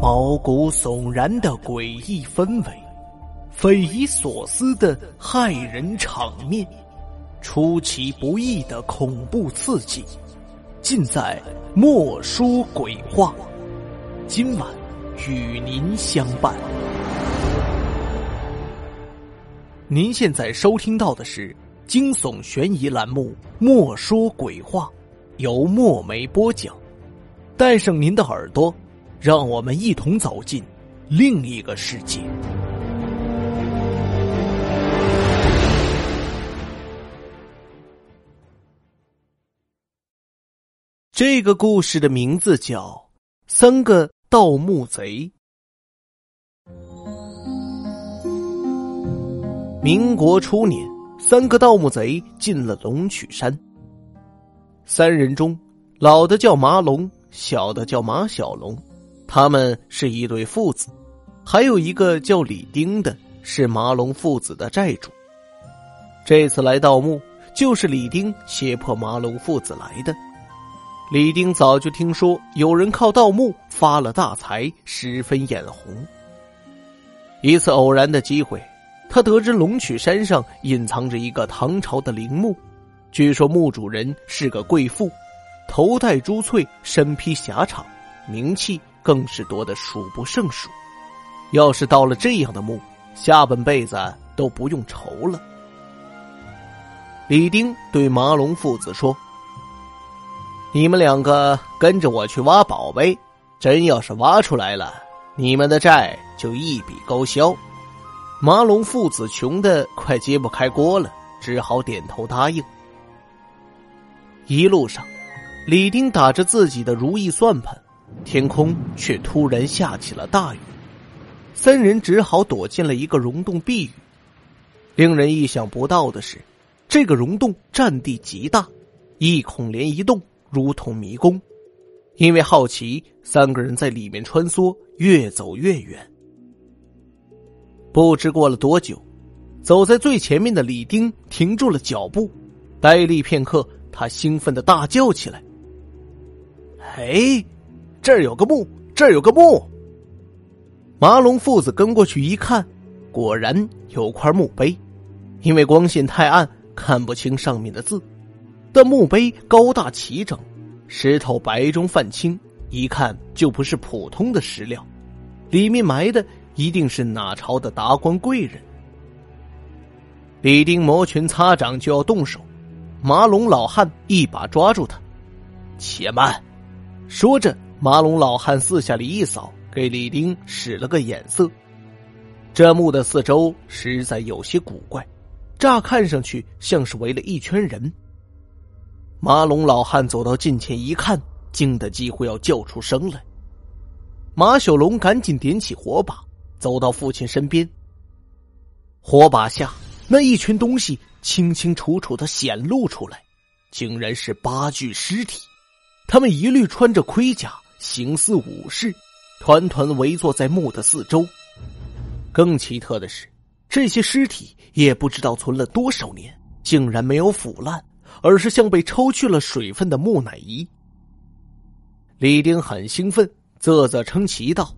毛骨悚然的诡异氛围，匪夷所思的骇人场面，出其不意的恐怖刺激，尽在莫说鬼话。今晚与您相伴。您现在收听到的是惊悚悬疑栏目《莫说鬼话》，由墨梅播讲。带上您的耳朵，让我们一同走进另一个世界。这个故事的名字叫《三个盗墓贼》。民国初年，三个盗墓贼进了龙曲山。三人中，老的叫马龙，小的叫马小龙，他们是一对父子。还有一个叫李丁的，是麻龙父子的债主。这次来盗墓，就是李丁胁迫麻龙父子来的。李丁早就听说有人靠盗墓发了大财，十分眼红。一次偶然的机会。他得知龙曲山上隐藏着一个唐朝的陵墓，据说墓主人是个贵妇，头戴珠翠，身披霞氅，名气更是多得数不胜数。要是到了这样的墓，下半辈子都不用愁了。李丁对麻龙父子说：“你们两个跟着我去挖宝贝，真要是挖出来了，你们的债就一笔勾销。”麻龙父子穷的快揭不开锅了，只好点头答应。一路上，李丁打着自己的如意算盘，天空却突然下起了大雨，三人只好躲进了一个溶洞避雨。令人意想不到的是，这个溶洞占地极大，一孔连一洞，如同迷宫。因为好奇，三个人在里面穿梭，越走越远。不知过了多久，走在最前面的李丁停住了脚步，呆立片刻，他兴奋的大叫起来：“哎，这儿有个墓，这儿有个墓！”麻龙父子跟过去一看，果然有块墓碑，因为光线太暗，看不清上面的字，但墓碑高大齐整，石头白中泛青，一看就不是普通的石料，里面埋的。一定是哪朝的达官贵人？李丁摩拳擦掌就要动手，马龙老汉一把抓住他，且慢！说着，马龙老汉四下里一扫，给李丁使了个眼色。这墓的四周实在有些古怪，乍看上去像是围了一圈人。马龙老汉走到近前一看，惊得几乎要叫出声来。马小龙赶紧点起火把。走到父亲身边，火把下那一群东西清清楚楚的显露出来，竟然是八具尸体。他们一律穿着盔甲，形似武士，团团围坐在墓的四周。更奇特的是，这些尸体也不知道存了多少年，竟然没有腐烂，而是像被抽去了水分的木乃伊。李丁很兴奋，啧啧称奇道。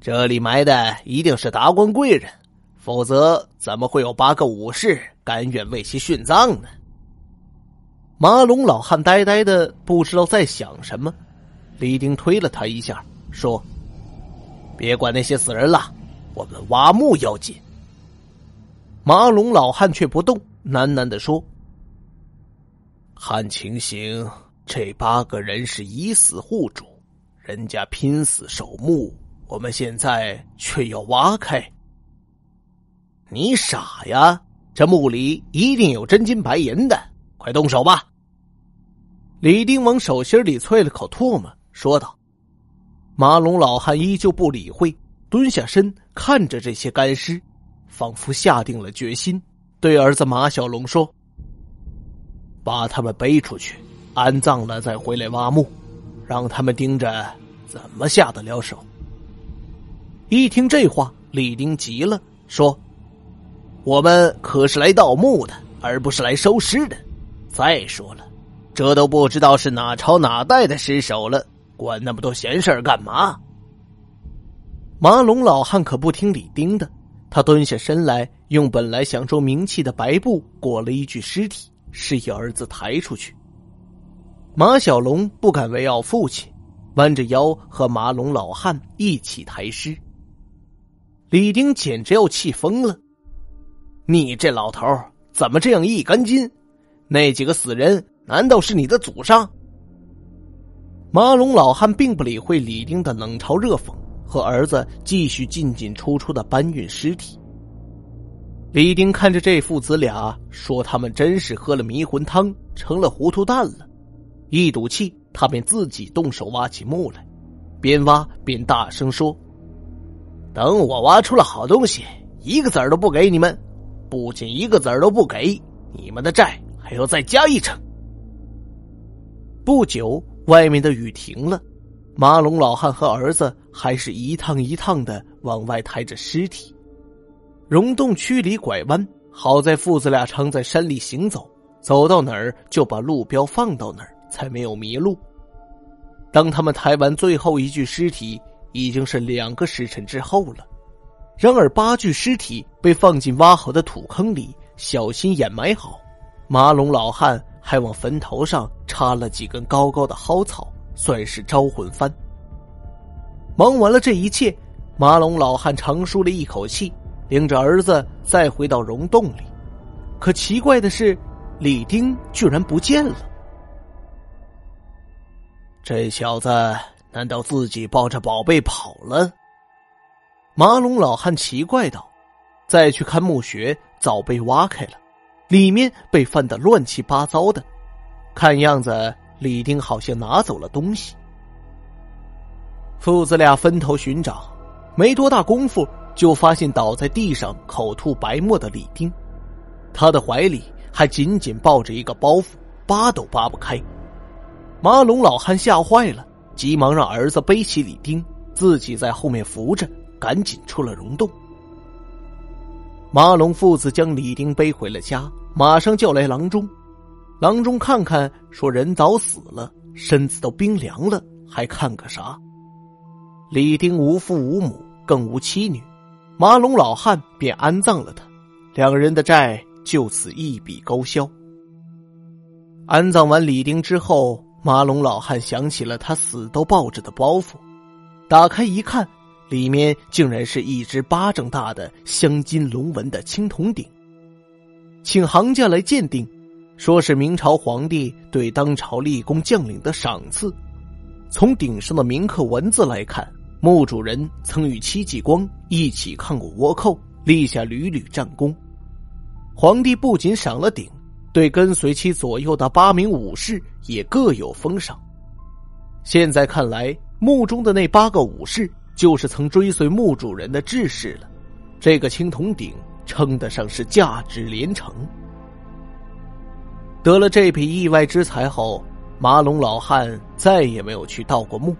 这里埋的一定是达官贵人，否则怎么会有八个武士甘愿为其殉葬呢？马龙老汉呆呆的，不知道在想什么。李丁推了他一下，说：“别管那些死人了，我们挖墓要紧。”马龙老汉却不动，喃喃的说：“看情形，这八个人是以死护主，人家拼死守墓。”我们现在却要挖开，你傻呀！这墓里一定有真金白银的，快动手吧！李丁往手心里啐了口唾沫，说道：“马龙老汉依旧不理会，蹲下身看着这些干尸，仿佛下定了决心，对儿子马小龙说：‘把他们背出去，安葬了再回来挖墓，让他们盯着，怎么下得了手？’”一听这话，李丁急了，说：“我们可是来盗墓的，而不是来收尸的。再说了，这都不知道是哪朝哪代的尸首了，管那么多闲事干嘛？马龙老汉可不听李丁的，他蹲下身来，用本来享受名气的白布裹了一具尸体，示意儿子抬出去。马小龙不敢违拗父亲，弯着腰和马龙老汉一起抬尸。李丁简直要气疯了：“你这老头怎么这样一根筋？那几个死人难道是你的祖上？”马龙老汉并不理会李丁的冷嘲热讽。和儿子继续进进出出的搬运尸体。李丁看着这父子俩，说：“他们真是喝了迷魂汤，成了糊涂蛋了。”一赌气，他便自己动手挖起墓来，边挖边大声说：“等我挖出了好东西，一个子儿都不给你们！不仅一个子儿都不给，你们的债还要再加一成。”不久，外面的雨停了。马龙老汉和儿子还是一趟一趟的往外抬着尸体，溶洞区里拐弯，好在父子俩常在山里行走，走到哪儿就把路标放到哪儿，才没有迷路。当他们抬完最后一具尸体，已经是两个时辰之后了。然而八具尸体被放进挖好的土坑里，小心掩埋好。马龙老汉还往坟头上插了几根高高的蒿草。算是招魂幡。忙完了这一切，马龙老汉长舒了一口气，领着儿子再回到溶洞里。可奇怪的是，李丁居然不见了。这小子难道自己抱着宝贝跑了？马龙老汉奇怪道。再去看墓穴，早被挖开了，里面被翻得乱七八糟的，看样子。李丁好像拿走了东西，父子俩分头寻找，没多大功夫就发现倒在地上口吐白沫的李丁，他的怀里还紧紧抱着一个包袱，扒都扒不开。马龙老汉吓坏了，急忙让儿子背起李丁，自己在后面扶着，赶紧出了溶洞。马龙父子将李丁背回了家，马上叫来郎中。郎中看看，说：“人早死了，身子都冰凉了，还看个啥？”李丁无父无母，更无妻女，马龙老汉便安葬了他，两人的债就此一笔勾销。安葬完李丁之后，马龙老汉想起了他死都抱着的包袱，打开一看，里面竟然是一只巴掌大的镶金龙纹的青铜鼎，请行家来鉴定。说是明朝皇帝对当朝立功将领的赏赐。从顶上的铭刻文字来看，墓主人曾与戚继光一起抗过倭寇，立下屡屡战功。皇帝不仅赏了鼎，对跟随其左右的八名武士也各有封赏。现在看来，墓中的那八个武士就是曾追随墓主人的志士了。这个青铜鼎称得上是价值连城。得了这笔意外之财后，马龙老汉再也没有去盗过墓。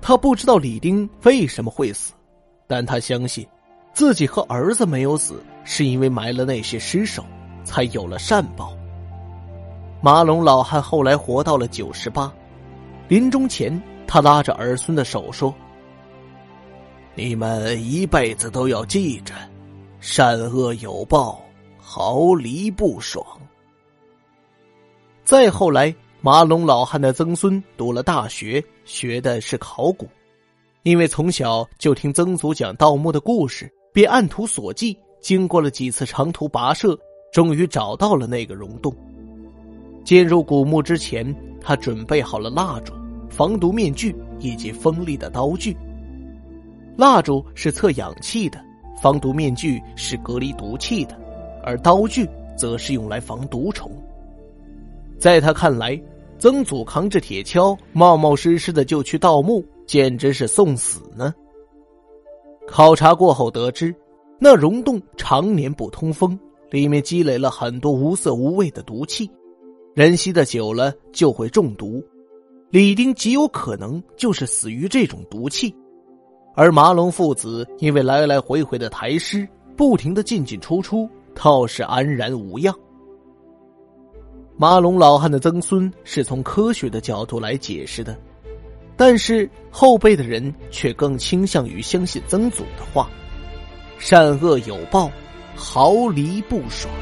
他不知道李丁为什么会死，但他相信，自己和儿子没有死，是因为埋了那些尸首，才有了善报。马龙老汉后来活到了九十八，临终前，他拉着儿孙的手说：“你们一辈子都要记着，善恶有报，毫厘不爽。”再后来，马龙老汉的曾孙读了大学，学的是考古。因为从小就听曾祖讲盗墓的故事，便按图索骥，经过了几次长途跋涉，终于找到了那个溶洞。进入古墓之前，他准备好了蜡烛、防毒面具以及锋利的刀具。蜡烛是测氧气的，防毒面具是隔离毒气的，而刀具则是用来防毒虫。在他看来，曾祖扛着铁锹，冒冒失失的就去盗墓，简直是送死呢。考察过后得知，那溶洞常年不通风，里面积累了很多无色无味的毒气，人吸的久了就会中毒。李丁极有可能就是死于这种毒气，而麻龙父子因为来来回回的抬尸，不停的进进出出，倒是安然无恙。麻龙老汉的曾孙是从科学的角度来解释的，但是后辈的人却更倾向于相信曾祖的话：“善恶有报，毫厘不爽。”